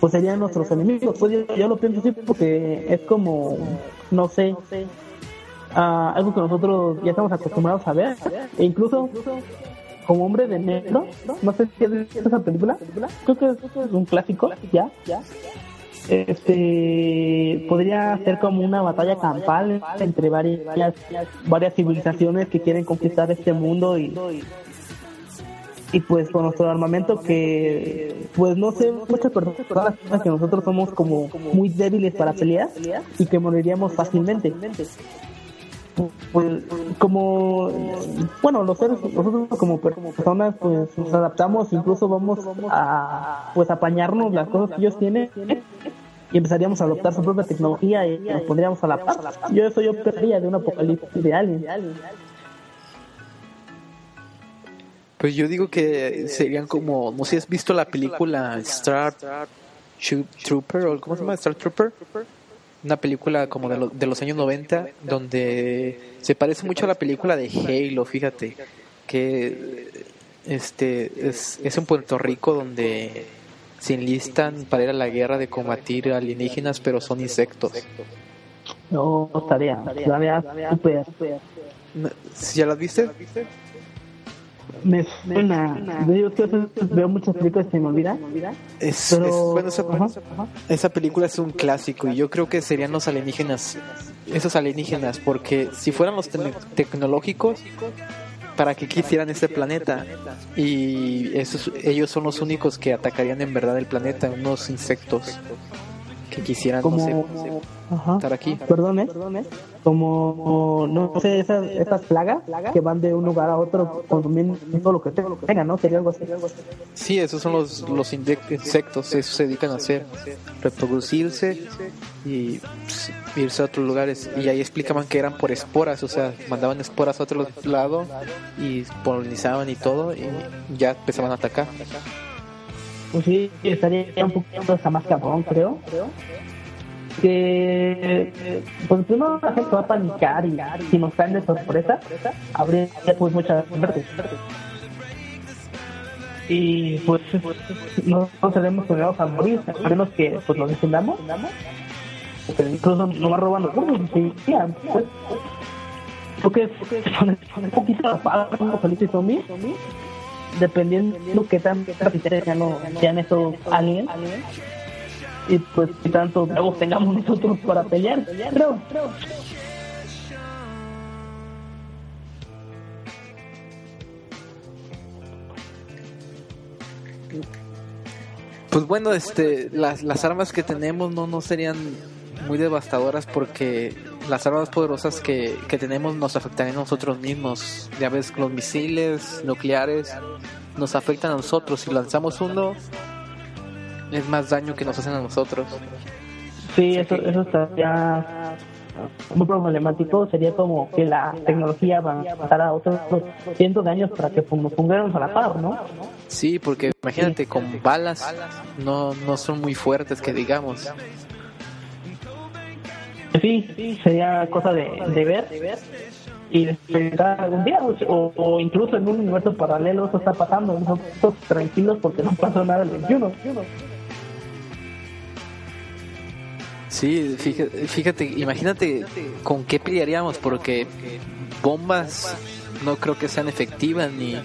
Pues serían nuestros enemigos. Pues yo, lo pienso así porque es como, no sé, uh, algo que nosotros ya estamos acostumbrados a ver. E incluso como hombre de negro, no sé si has visto esa película. Creo que es un clásico, ya, ya este podría ser como una batalla campal entre varias varias civilizaciones que quieren conquistar este mundo y y pues con nuestro armamento que pues no sé muchas personas que nosotros somos como muy débiles para pelear y que moriríamos fácilmente pues como bueno los seres nosotros como personas pues nos adaptamos incluso vamos a pues apañarnos las cosas que ellos tienen y empezaríamos a adoptar su propia tecnología y nos pondríamos a la par. Yo eso yo pensaría de un apocalipsis de alguien. Pues yo digo que serían como, no sé si has visto la película Star Trooper o cómo se llama Star Trooper, una película como de, de los años 90 donde se parece mucho a la película de Halo, fíjate, que este es, es en Puerto Rico donde se enlistan para ir a la guerra de combatir alienígenas, pero son insectos. No, estaría, estaría super. ¿Ya las viste? Me suena. Yo veo muchas películas que me olvidan. Es, bueno, esa, esa, película es un clásico y yo creo que serían los alienígenas, esos alienígenas, porque si fueran los tecnológicos, para que quisieran este planeta y esos, ellos son los únicos que atacarían en verdad el planeta, unos insectos que quisieran como, estar aquí. Perdón, ¿eh? Como, no sé, esas, esas plagas que van de un lugar a otro consumiendo lo que tengan, ¿no? Sería algo así. Sí, esos son los, los insectos, eso se dedican a hacer, reproducirse y pues, irse a otros lugares. Y ahí explicaban que eran por esporas, o sea, mandaban esporas a otro lado y polinizaban y todo y ya empezaban a atacar. Pues sí, estaría un poquito hasta más cabrón, creo. Que, pues primero la gente va a panicar y si nos caen de sorpresa, habría pues muchas muertes. Y pues no, no seremos condenados a morir, a menos que pues nos defendamos. Porque incluso a robar los burros, sí, pues, porque, porque un poquito la paga como feliz zombie dependiendo de qué tan no sean esos aliens y pues qué tanto luego tengamos nosotros para pelear, creo. Pues bueno, este, las, las armas que tenemos no, no serían muy devastadoras porque las armas poderosas que, que tenemos nos afectan a nosotros mismos. Ya ves, los misiles nucleares nos afectan a nosotros. Si lanzamos uno, es más daño que nos hacen a nosotros. Sí, eso, eso estaría muy problemático. Sería como que la tecnología va a pasar a otros cientos de años para que nos pongamos a la par, ¿no? Sí, porque imagínate, con balas no, no son muy fuertes, que digamos. Sí, sería cosa de, de ver y esperar algún día o, incluso en un universo paralelo eso está pasando nosotros tranquilos porque no pasó nada el 21 Sí, fíjate, fíjate, imagínate con qué pelearíamos porque bombas no creo que sean efectivas ni,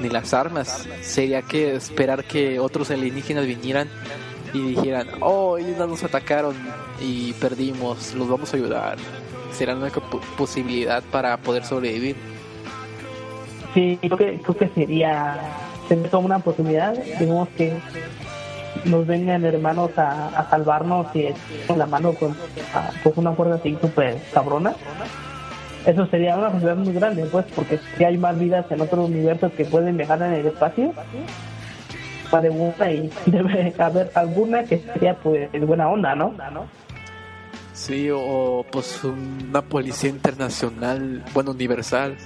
ni las armas. Sería que esperar que otros alienígenas vinieran y dijeran, oh, ellos nos atacaron y perdimos, los vamos a ayudar. Será única posibilidad para poder sobrevivir. Sí, creo que, creo que sería, sería como una posibilidad, digamos que nos vengan hermanos a, salvarnos y con la mano con, una fuerza así súper cabrona. Eso sería una posibilidad muy grande, pues, porque si hay más vidas en otros universos que pueden viajar en el espacio, y debe haber alguna que sería pues buena onda, ¿no? Sí, o pues una policía internacional, bueno, universal.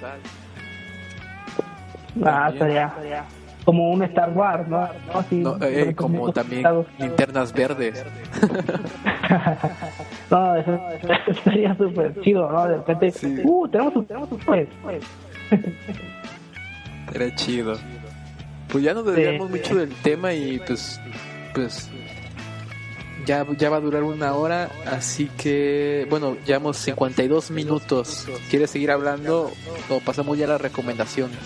Ah, sería como un Star Wars, ¿no? Eh, como también linternas verdes. no, eso, sería súper chido, ¿no? De repente, uh, tenemos un, tenemos un pues. Era chido. Pues ya nos desviamos mucho del tema y pues, pues ya, ya va a durar una hora, así que bueno, llevamos 52 minutos. ¿Quieres seguir hablando o pasamos ya a las recomendaciones?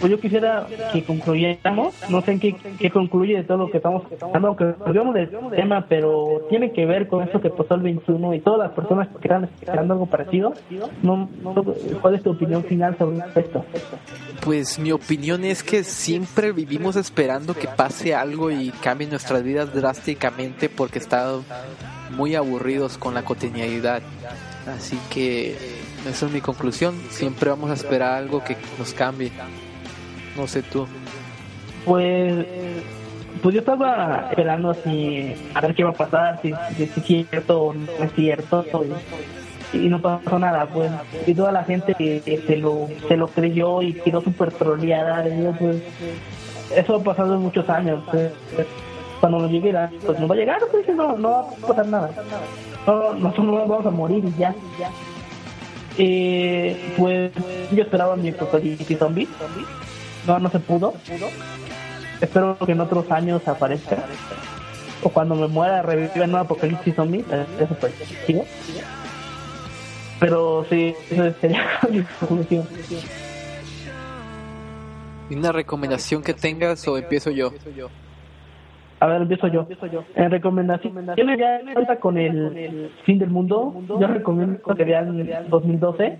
Pues yo quisiera que concluyéramos, no sé en qué, concluye de todo lo que estamos hablando, aunque hablamos del tema, pero tiene que ver con eso que pasó el 21 y todas las personas que están esperando algo parecido. No, ¿Cuál es tu opinión final sobre esto? Pues mi opinión es que siempre vivimos esperando que pase algo y cambie nuestras vidas drásticamente porque estamos muy aburridos con la cotidianidad. Así que esa es mi conclusión. Siempre vamos a esperar algo que nos cambie. No sé tú. Pues, pues yo estaba esperando así a ver qué va a pasar, si, es cierto o no es cierto. Y, no pasó nada, pues. Y toda la gente que, se, lo, se lo creyó y quedó súper troleada, pues. Eso ha pasado en muchos años. Pues. Cuando nos llegue, pues no va a llegar, pues no, no va a pasar nada. No, nosotros no vamos a morir y ya. Eh, pues yo esperaba mi apocalipsis zombie no, no se pudo. Espero que en otros años aparezca. O cuando me muera reviva en un apocalipsis zombie. Eh, eso fue. ¿Sigo? Pero sí, eso sería mi conclusión. ¿Una recomendación que tengas o empiezo yo? A ver, empiezo yo. En recomendación, yo le ya con el fin del mundo. Yo recomiendo que vean 2012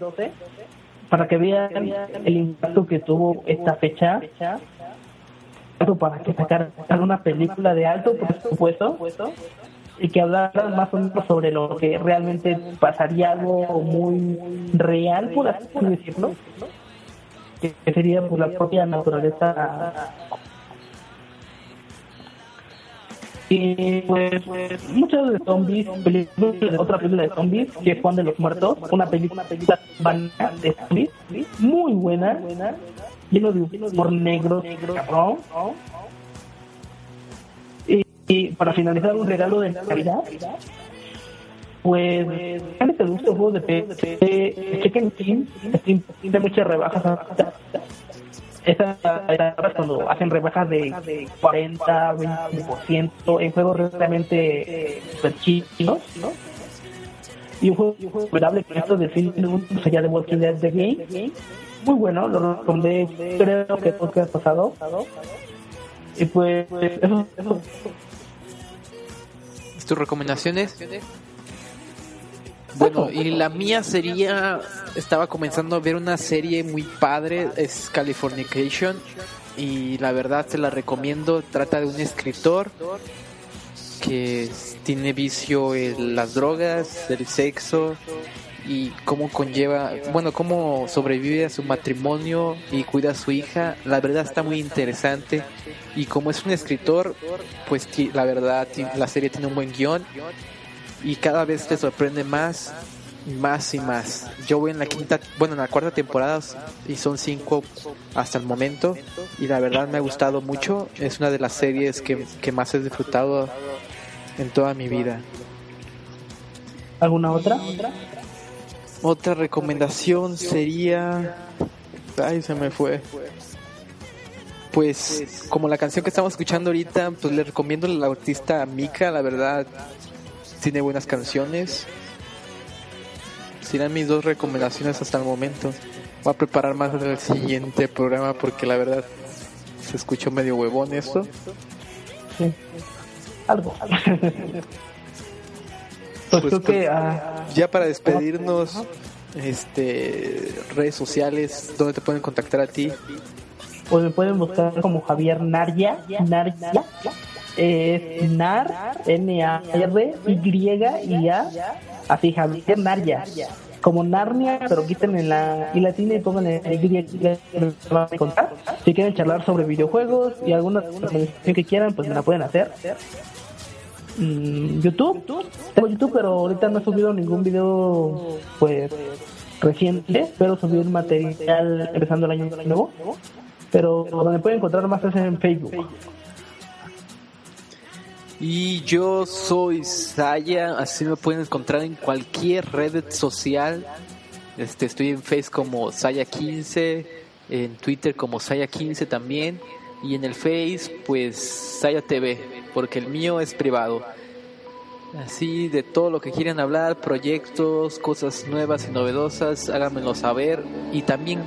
para que vean el impacto que tuvo esta fecha para que sacaran una película de alto presupuesto y que hablaran más o menos sobre lo que realmente pasaría algo muy real, por así decirlo, que sería por la propia naturaleza Y pues, muchos de zombies, otra película de zombies, que es Juan de los Muertos, una película, película de zombies, muy buena, lleno de humor negro, cabrón. Y para finalizar, un regalo de Navidad. Pues, ¿qué te gusta juego de PC? Chequen Steam, Steam tiene muchas rebajas. Esas cuando hacen rebajas de 40, 20% en juegos realmente super chinos, ¿no? Y un juego superable con esto de fin mundo, allá de Walking Dead The Game. Muy bueno, lo creo que ha pasado. Y pues. ¿Tus recomendaciones? Bueno, y la mía sería, estaba comenzando a ver una serie muy padre, es Californication, y la verdad te la recomiendo, trata de un escritor que tiene vicio en las drogas, el sexo y cómo conlleva, bueno, cómo sobrevive a su matrimonio y cuida a su hija. La verdad está muy interesante y como es un escritor, pues la verdad la serie tiene un buen guion y cada vez te sorprende más, más y más. Yo voy en la quinta, bueno, en la cuarta temporada y son cinco hasta el momento y la verdad me ha gustado mucho. Es una de las series que, que más he disfrutado en toda mi vida. ¿Alguna otra? Otra recomendación sería... Ay, se me fue. Pues como la canción que estamos escuchando ahorita, pues le recomiendo a la artista Mika, la verdad tiene buenas canciones. Serán mis dos recomendaciones hasta el momento. Voy a preparar más el siguiente programa porque la verdad se escuchó medio huevón esto. Sí. Algo. pues, creo que ah, ya para despedirnos, este redes sociales, ¿dónde te pueden contactar a ti? Pues me pueden buscar como Javier Narya, Narya es Nar, N-A-R-Y-I-A, así Javier Narya. Como Narnia, pero quiten la y latina y pongan el Y a contar. Si quieren charlar sobre videojuegos y alguna recomendación que quieran, pues me la pueden hacer. Mm, YouTube, tengo YouTube, pero ahorita no he subido ningún video, pues reciente, pero subir material empezando el año nuevo. Pero donde pueden encontrar más es en Facebook. Y yo soy Saya, así me pueden encontrar en cualquier red social. Este, estoy en Face como Saya15, en Twitter como Saya15 también, y en el Face pues Saya TV, porque el mío es privado. Así de todo lo que quieran hablar, proyectos, cosas nuevas y novedosas, háganmelo saber. Y también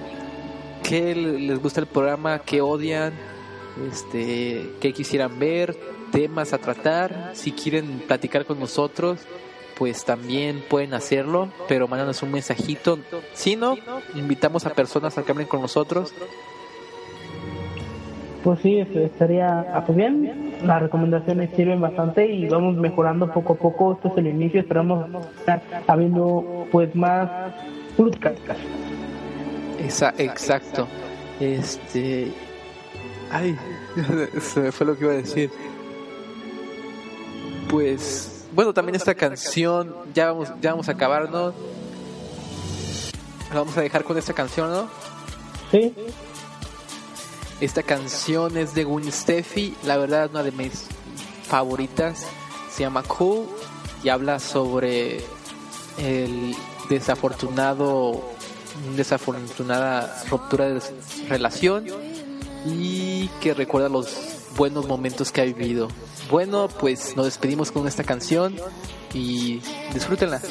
qué les gusta el programa, qué odian, este, qué quisieran ver, temas a tratar. Si quieren platicar con nosotros, pues también pueden hacerlo, pero mándanos un mensajito. Si no, invitamos a personas a que hablen con nosotros. Pues sí, estaría pues bien. Las recomendaciones sirven bastante y vamos mejorando poco a poco. Esto es el inicio. Esperamos estar habiendo pues más Esa, exacto. Este. Ay, se me fue lo que iba a decir pues, bueno, también esta canción, ya vamos, ya vamos a acabar, ¿no? La vamos a dejar con esta canción, ¿no? Sí. Esta canción es de Gwen Steffi, la verdad una de mis favoritas. Se llama Cool y habla sobre el desafortunado, desafortunada ruptura de relación y que recuerda los buenos momentos que ha vivido. Bueno, pues nos despedimos con esta canción y disfrútenla.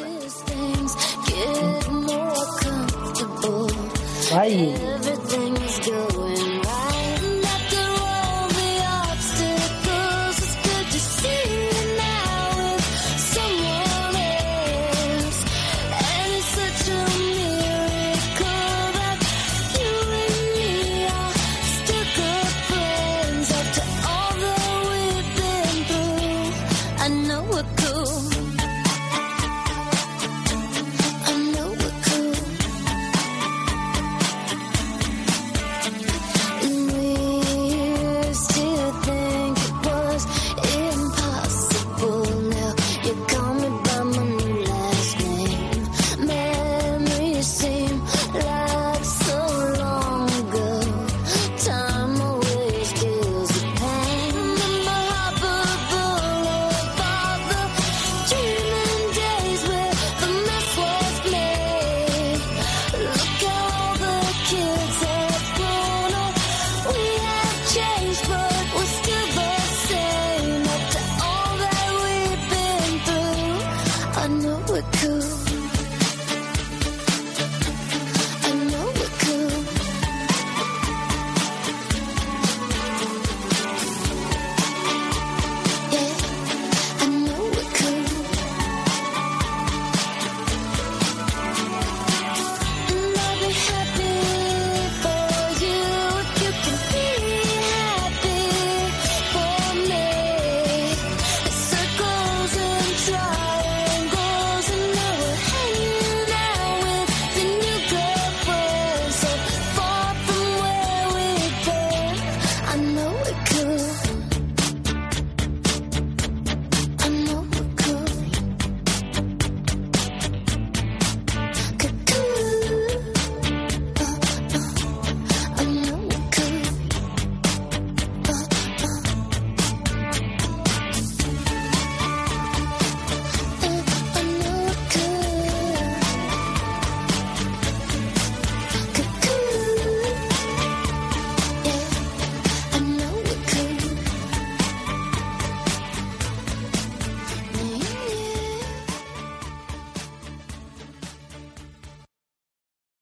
Bye.